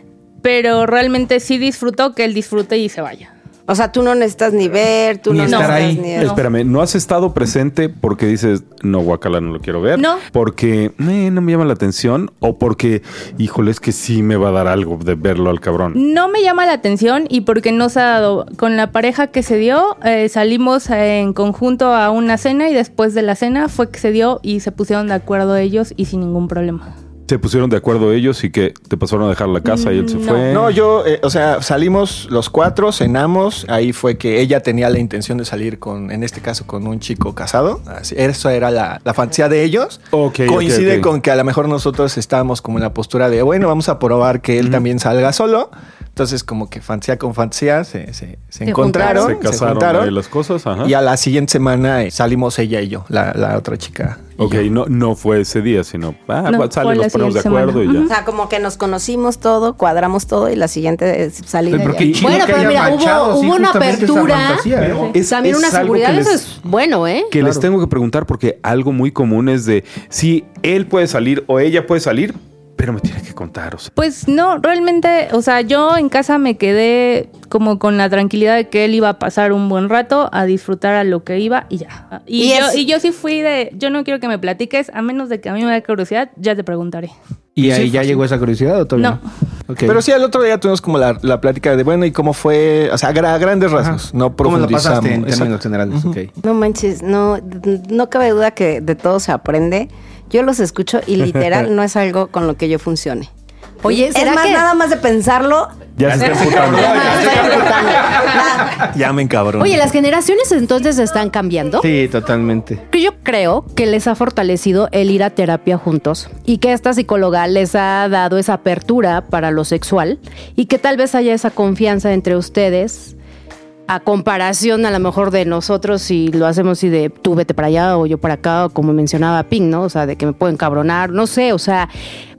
pero realmente sí disfruto que él disfrute y se vaya. O sea, tú no necesitas ni ver, tú Ni no estar necesitas ahí. ni... No. Espérame, ¿no has estado presente porque dices, no, guacala, no lo quiero ver? No. Porque eh, no me llama la atención o porque, híjole, es que sí me va a dar algo de verlo al cabrón. No me llama la atención y porque no se ha dado. Con la pareja que se dio, eh, salimos en conjunto a una cena y después de la cena fue que se dio y se pusieron de acuerdo ellos y sin ningún problema. Se pusieron de acuerdo ellos y que te pasaron a dejar la casa y él se No. fue. No, yo, eh, o sea, salimos los cuatro, cenamos. Ahí fue que ella tenía la intención de salir con, en este caso, con un chico casado. Así, eso era la, la fantasía de ellos. Ok, ok, Coincide con que a lo mejor nosotros estábamos como en la postura de, bueno, vamos a probar que él también salga solo. Entonces, como que fantasía con fantasía se, se- se encontraron, Se casaron juntaron. ahí las cosas, ajá. Y a la siguiente semana eh, salimos ella y yo, la, la otra chica Ok, no, no fue ese día, sino, ah, No, va, sale, nos ponemos de acuerdo semana. y O ya. sea, como que nos conocimos todo, cuadramos todo y la siguiente salida. Pero ya. qué chido Bueno, que pero mira, hubo- sí, hubo una apertura. ¿eh? Pero es- También es una seguridad, que eso les- es bueno, ¿eh? Que les tengo que preguntar porque algo muy común es de si él puede salir o ella puede salir, pero me tiene que contar. O sea, Pues no, realmente, o sea, yo en casa me quedé como con la tranquilidad de que él iba a pasar un buen rato, a disfrutar a lo que iba y ya. Y, Y yo, es- y yo sí fui de, yo no quiero que me platiques, a menos de que a mí me dé curiosidad, ya te preguntaré. ¿Y ahí ya llegó esa curiosidad o todavía No. Pero sí, al otro día tuvimos como la, la plática de, bueno, ¿y cómo fue? O sea, a grandes rasgos, no ¿Cómo lo profundizamos. pasaste en términos generales? Ok. No manches, no, no cabe duda que de todo se aprende. Yo los escucho y literal no es algo con lo que yo funcione. Oye, es ¿será más, que- nada más de pensarlo. ya se está. Ya me encabrón. Oye, las generaciones entonces están cambiando. Sí, totalmente. Que yo creo que les ha fortalecido el ir a terapia juntos y que esta psicóloga les ha dado esa apertura para lo sexual y que tal vez haya esa confianza entre ustedes a comparación a lo mejor de nosotros si lo hacemos y de tú vete para allá o yo para acá o como mencionaba Ping, ¿no? O sea, de que me pueden cabronar, no sé, o sea,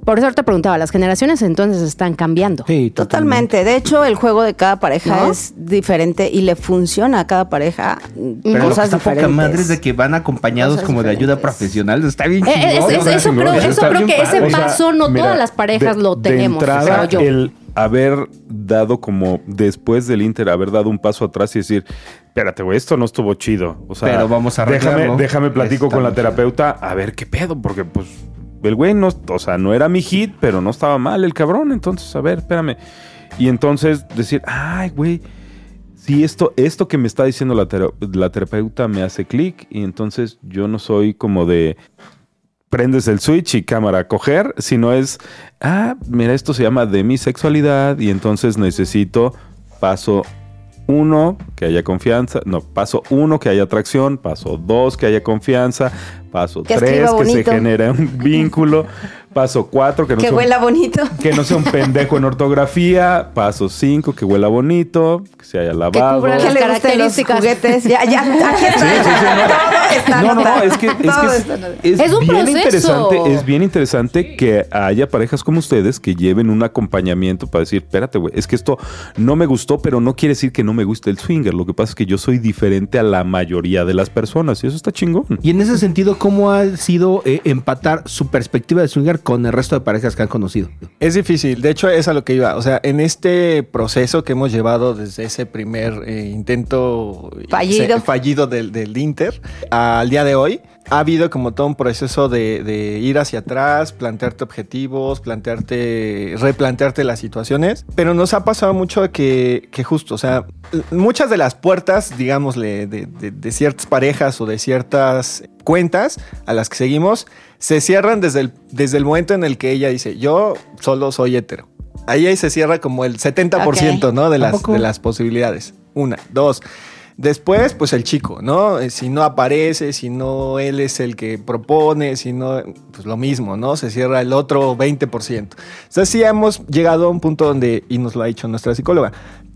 por eso te preguntaba, las generaciones entonces están cambiando. Sí, Totalmente. De hecho, el juego de cada pareja ¿No? es diferente y le funciona a cada pareja Pero lo que cosas está poca madre es de que van acompañados Cosas como de ayuda profesional. Está bien Eh, es- eso creo, eso creo que ese padre. O sea, paso no mira, todas las parejas de- lo de tenemos, yo. el haber dado como después del Inter, haber dado un paso atrás y decir, espérate, güey, esto no estuvo chido. O sea, Pero vamos a déjame, déjame platico con la terapeuta a ver qué pedo, porque pues el güey no, o sea, no era mi hit, pero no estaba mal el cabrón. Entonces, a ver, espérame. Y entonces decir, ay, güey. Sí, esto, esto que me está diciendo la, tera- la terapeuta me hace clic y entonces yo no soy como de prendes el switch y cámara a coger, sino es, ah, mira, esto se llama demisexualidad y entonces necesito paso uno, que haya confianza, no, paso uno, que haya atracción, paso dos, que haya confianza, paso Que tres, que se genere un vínculo, paso cuatro, que no, Que sea un- huela bonito. que no sea un pendejo en ortografía, paso cinco, que huela bonito, que se haya lavado. cubra Que las le gusten los características. juguetes. Ya, ya, aquí está. Sí, sí, sí, no. No, no, es que, es, que es Es un bien proceso. interesante, es bien interesante que haya parejas como ustedes que lleven un acompañamiento para decir, espérate, güey, es que esto no me gustó, pero no quiere decir que no me guste el swinger. Lo que pasa es que yo soy diferente a la mayoría de las personas y eso está chingón. Y en ese sentido, ¿cómo ha sido eh, empatar su perspectiva de swinger con el resto de parejas que han conocido? Es difícil, de hecho es a lo que iba. O sea, en este proceso que hemos llevado desde ese primer eh, intento Fallido. se- fallido del, del Inter al día de hoy, ha habido como todo un proceso de, de ir hacia atrás, plantearte objetivos, plantearte, replantearte las situaciones, pero nos ha pasado mucho que, que justo, o sea, muchas de las puertas, digámosle, de, de- de ciertas parejas o de ciertas cuentas a las que seguimos, se cierran desde el, desde el momento en el que ella dice, yo solo soy hetero. Ahí, ahí se cierra como el 70%, Ok. ¿no? De ¿A las, de las posibilidades. Una, dos. Después, pues el chico, ¿no? Eh, Si no aparece, si no él es el que propone, si no, pues lo mismo, ¿no? Se cierra el otro 20%. Entonces sí hemos llegado a un punto donde, y nos lo ha dicho nuestra psicóloga,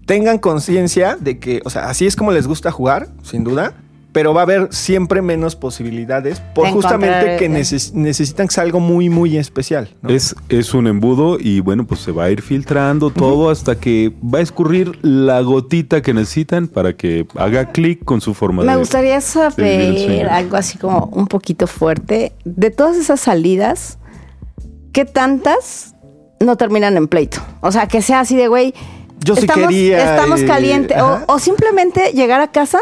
tengan conciencia de que, o sea, así es como les gusta jugar, sin duda, pero va a haber siempre menos posibilidades por De justamente que eh. neces- necesitan que sea algo muy, muy especial. ¿no? Es, es un embudo y bueno, pues se va a ir filtrando todo hasta que va a escurrir la gotita que necesitan para que haga clic con su forma de Me gustaría de vivir el saber algo así como un poquito fuerte. De todas esas salidas, ¿qué tantas no terminan en pleito? O sea, que sea así de, güey, Yo sí estamos, quería, estamos eh, calientes. O simplemente llegar a casa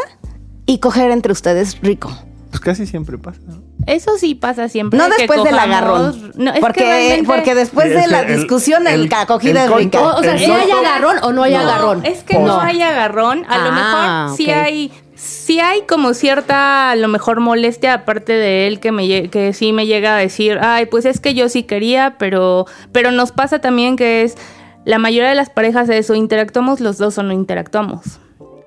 y coger entre ustedes rico. Pues casi siempre pasa. ¿no? Eso sí pasa siempre. No que después del agarrón. No, es que porque, realmente- porque después Sí, de es la el- discusión, el, el- la acogida el es rica. O, o sea, ¿sí sol- hay agarrón o no hay No, agarrón? Es que no, hay agarrón. A lo Ah, mejor sí ok. hay, sí hay como cierta, a lo mejor molestia aparte de él que me que sí me llega a decir, ay, pues es que yo sí quería, pero, pero nos pasa también que es la mayoría de las parejas de eso, interactuamos los dos o no interactuamos.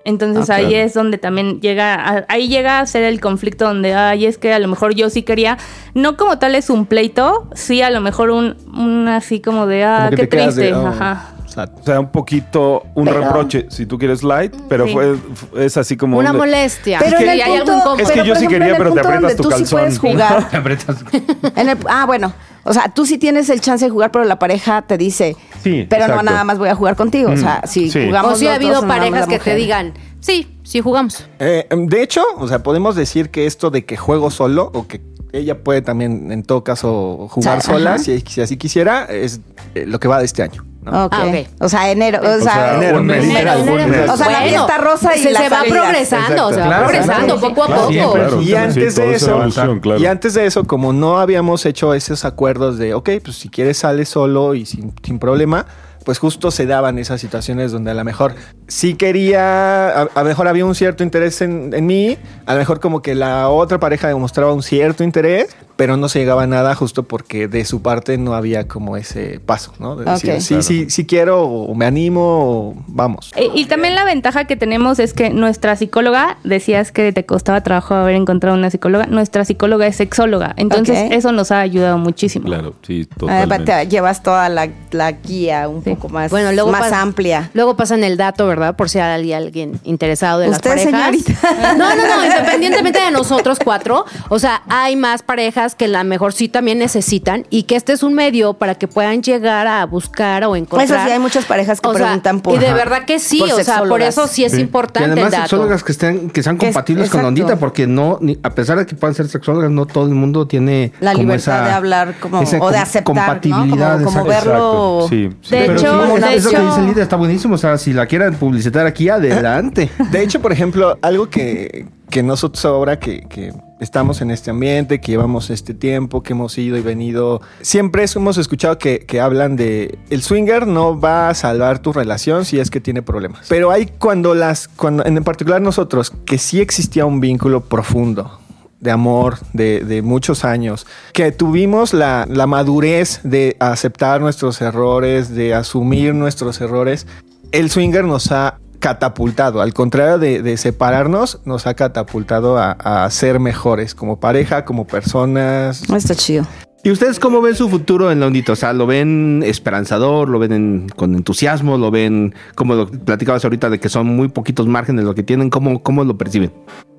Entonces Ah, ahí claro. es donde también llega, a- ahí llega a ser el conflicto donde, ay, es que a lo mejor yo sí quería, no como tal es un pleito, sí a lo mejor un, un así como de, ah, Como qué de, triste, oh. ajá. O sea, un poquito, un Pero- reproche, si tú quieres light, pero Sí. fue, es así como... Una un- molestia. Pero que en el hay punto, algún Es que pero, yo sí quería, pero te aprietas tu tú sí calzón. puedes jugar. Te. En el- ah, bueno. O sea, tú sí tienes el chance de jugar, pero la pareja te dice, Sí, pero exacto. no nada más voy a jugar contigo. O sea, Mm, si sí. jugamos O si ha habido parejas que te digan, sí, sí jugamos. Eh, de hecho, o sea, podemos decir que esto de que juego solo o que ella puede también, en todo caso, jugar O sea, sola, si, si así quisiera, es eh, lo que va de este año. ¿no? Ok. Ah, ok. O sea, enero. O, O sea, enero, mes. enero. O sea, la fiesta rosa y se, la se va progresando, se va Claro, progresando claro. poco a poco. claro, Y antes de es eso, evolución, y antes de eso, como no habíamos hecho esos acuerdos de, ok, pues si quieres sale solo y sin, sin problema, pues justo se daban esas situaciones donde a lo mejor sí quería, a, lo mejor había un cierto interés en, en mí, a lo mejor como que la otra pareja demostraba un cierto interés, pero no se llegaba a nada justo porque de su parte no había como ese paso, ¿no? De decir, sí, sí, sí quiero, o me animo, o vamos. Eh, Y también la ventaja que tenemos es que nuestra psicóloga, decías que te costaba trabajo haber encontrado una psicóloga, nuestra psicóloga es sexóloga, entonces eso nos ha ayudado muchísimo. Claro, sí, totalmente. te llevas toda la, la guía un Sí. poco más, Bueno, luego más amplia. Luego pasan el dato, ¿verdad? Por si hay alguien interesado de Usted, las parejas. señorita. No, no, no, independientemente de nosotros cuatro, o sea, hay más parejas que la mejor sí también necesitan y que este es un medio para que puedan llegar a buscar o encontrar. Eso sí, hay muchas parejas que O sea, preguntan por- Y de verdad que sí, o sea, por eso sí es Sí. Y importante el además dato. sexólogas que estén, que sean es- compatibles con la ondita, porque no, ni- a pesar de que puedan ser sexólogas, no todo el mundo tiene La como libertad esa- de hablar como, esa o de aceptar, ¿no? compatibilidad. Como, como verlo. Sí, sí. De Pero hecho, sí, de eso que dice Lidia está buenísimo. O sea, si la quieren publicitar aquí, adelante. De hecho, por ejemplo, algo que, que nosotros ahora que, que estamos en este ambiente, que llevamos este tiempo, que hemos ido y venido, siempre hemos escuchado que, que hablan de el swinger no va a salvar tu relación si es que tiene problemas. Pero hay cuando las, cuando en particular nosotros, que sí existía un vínculo profundo de amor de, de muchos años, que tuvimos la, la madurez de aceptar nuestros errores, de asumir nuestros errores, el swinger nos ha catapultado, al contrario de, de separarnos, nos ha catapultado a, a ser mejores como pareja, como personas. No está chido. ¿Y ustedes cómo ven su futuro en la ondita? O sea, ¿lo ven esperanzador? ¿Lo ven en- con entusiasmo? ¿Lo ven, como lo platicabas ahorita, de que son muy poquitos márgenes lo que tienen? ¿Cómo, cómo lo perciben?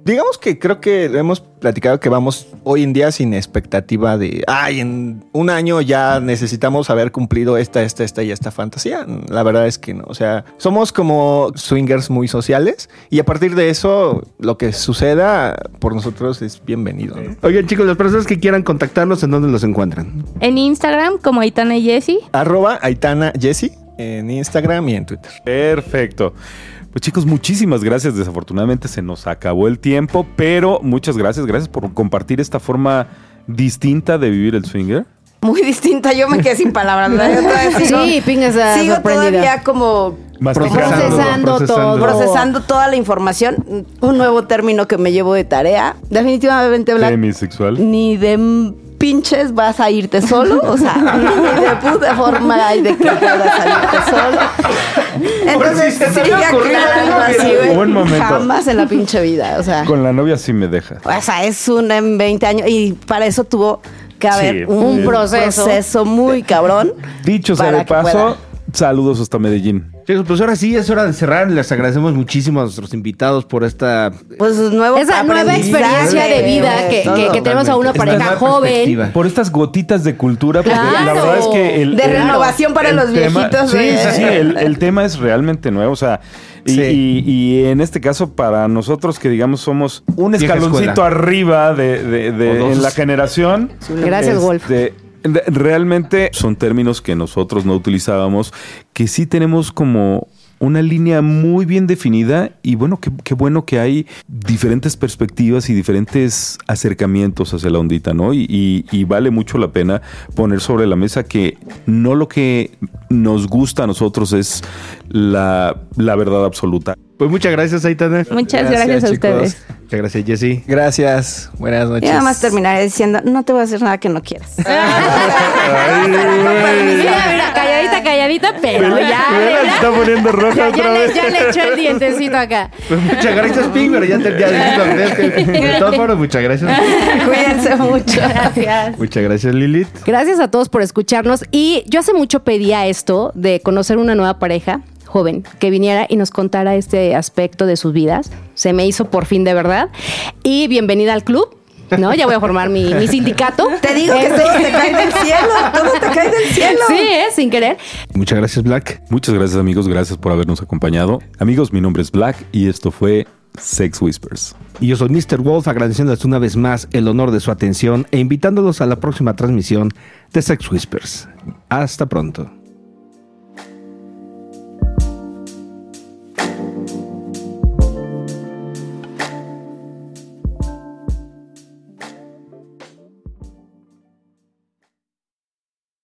Digamos que creo que hemos platicado que vamos hoy en día sin expectativa de, ay, en un año ya necesitamos haber cumplido esta, esta, esta y esta fantasía. La verdad es que no. O sea, somos como swingers muy sociales y a partir de eso, lo que suceda por nosotros es bienvenido. ¿no? Oigan, chicos, las personas que quieran contactarlos, ¿en dónde los encuentran? En Instagram, como Aitana y Jessie. Arroba Aitana Jessie en Instagram y en Twitter. Perfecto. Pues chicos, muchísimas gracias. Desafortunadamente se nos acabó el tiempo, pero muchas gracias. Gracias por compartir esta forma distinta de vivir el swinger. Muy distinta. Yo me quedé sin palabras. todavía sigo, Sí, Ping está sigo todavía como Masticando, Procesando todo. procesando toda la información. Un nuevo término que me llevo de tarea. Definitivamente, Black, Demisexual. ni de pinches vas a irte solo. O sea, de puta forma hay de que puedas salirte solo. Entonces, si algo, así. Buen momento. Jamás en la pinche vida. O sea, Con la novia sí me deja. o sea, es una en 20 años. Y para eso tuvo que haber Sí. un, Un proceso. proceso muy cabrón. Dicho sea de paso, pueda. saludos hasta Medellín. Chicos, pues ahora sí es hora de cerrar. Les agradecemos muchísimo a nuestros invitados por esta Pues nuevo Esa nueva experiencia de vida que, todo. que- que tenemos a una pareja joven. Por estas gotitas de cultura, porque la Claro. verdad es que el, De el- renovación para el los tema- viejitos, Sí, güey. sí, sí, el, el tema es realmente nuevo, o sea, y, Sí. y- y en este caso para nosotros que digamos somos un escaloncito arriba de, en la generación. Gracias, Wolf. Este, de- realmente son términos que nosotros no utilizábamos, que sí tenemos como una línea muy bien definida y bueno, qué, bueno que hay diferentes perspectivas y diferentes acercamientos hacia la ondita, ¿no? Y, vale mucho la pena poner sobre la mesa que no lo que nos gusta a nosotros es la verdad absoluta. Pues muchas gracias, Aitana. Muchas Gracias, gracias, a ustedes. Muchas gracias, Jessy. Gracias. Buenas Y noches. nada más terminaré diciendo, no te voy a hacer nada que no quieras. Mira, mira, calladita, calladita. pero ya. mira, se está poniendo roja ya, otra ya le, vez. ya le eché el dientecito acá. Pues muchas gracias, Pink, pero ya te ya dijiste, De todas formas, muchas gracias. Cuídense mucho. Gracias. Muchas gracias, Lilith. Gracias a todos por escucharnos. Y yo hace mucho pedía esto de conocer una nueva pareja joven que viniera y nos contara este aspecto de sus vidas. Se me hizo por fin de verdad. Y bienvenida al club. ¿No? Ya voy a formar mi, mi sindicato. Te digo que todo te cae del cielo. Todo te cae del cielo. Sí, ¿eh? sin querer. Muchas gracias, Black. Muchas gracias amigos, gracias por habernos acompañado. Amigos, mi nombre es Black y esto fue Sex Whispers. Y yo soy Mr. Wolf, agradeciéndoles una vez más el honor de su atención e invitándolos a la próxima transmisión de Sex Whispers. Hasta pronto.